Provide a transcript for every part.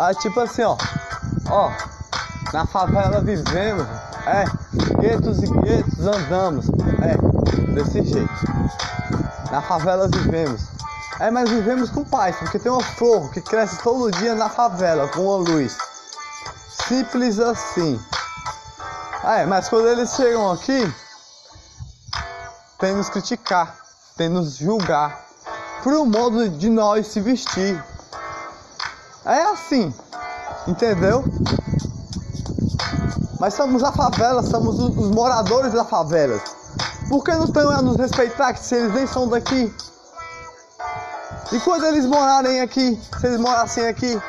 Aí tipo assim, ó. Ó, na favela vivemos. É, guetos e guetos andamos. É, desse jeito. Na favela vivemos. É, mas vivemos com paz, porque tem uma flor que cresce todo dia na favela, com a luz. Simples assim. É, mas quando eles chegam aqui, tem nos criticar, tem nos julgar por um modo de nós se vestir. É assim, entendeu? Mas somos a favela, somos os moradores da favela. Por que não estão a nos respeitar se eles nem são daqui? E quando eles morarem aqui, se eles morassem aqui,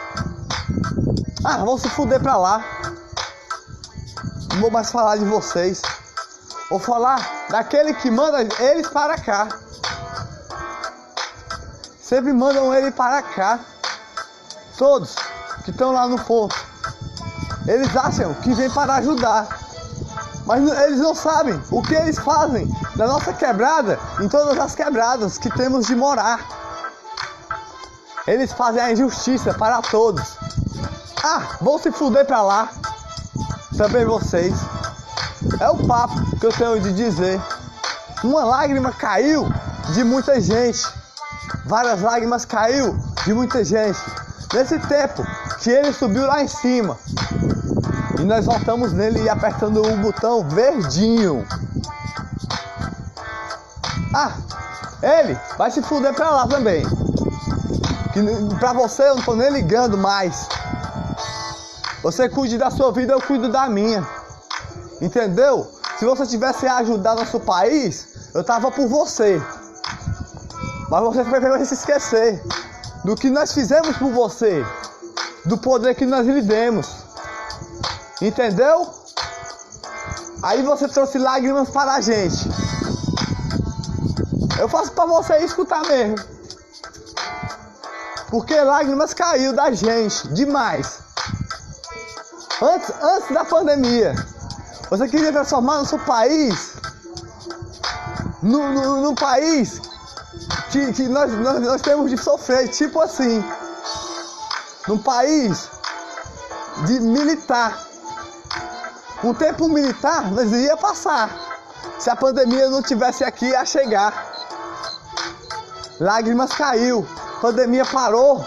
ah, vão se fuder pra lá. Não vou mais falar de vocês. Vou falar daquele que manda eles para cá. Sempre mandam ele para cá. Todos que estão lá no ponto. Eles acham que vem para ajudar. Mas eles não sabem o que eles fazem na nossa quebrada, em todas as quebradas que temos de morar. Eles fazem a injustiça para todos. Ah, vão se fuder pra lá. Também vocês. É o papo que eu tenho de dizer. Uma lágrima caiu de muita gente. Várias lágrimas caiu de muita gente. Nesse tempo que ele subiu lá em cima. E nós voltamos nele apertando o botão verdinho. Ah, ele vai se fuder pra lá também. Que pra você eu não tô nem ligando mais. Você cuide da sua vida, eu cuido da minha. Entendeu? Se você tivesse a ajudar nosso país, eu tava por você. Mas você vai se esquecer do que nós fizemos por você, do poder que nós lhe demos. Entendeu? Aí você trouxe lágrimas para a gente. Eu faço para você escutar mesmo. Porque lágrimas caiu da gente demais. Antes, antes da pandemia, você queria transformar nosso país num, no país que, que nós, nós, nós temos de sofrer, tipo assim, num país de militar. Um tempo militar nós ia passar. Se a pandemia não tivesse aqui a chegar. Lágrimas caiu, pandemia parou.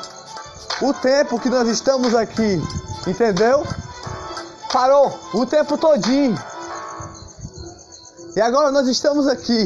O tempo que nós estamos aqui, entendeu? Parou o tempo todinho. E agora nós estamos aqui.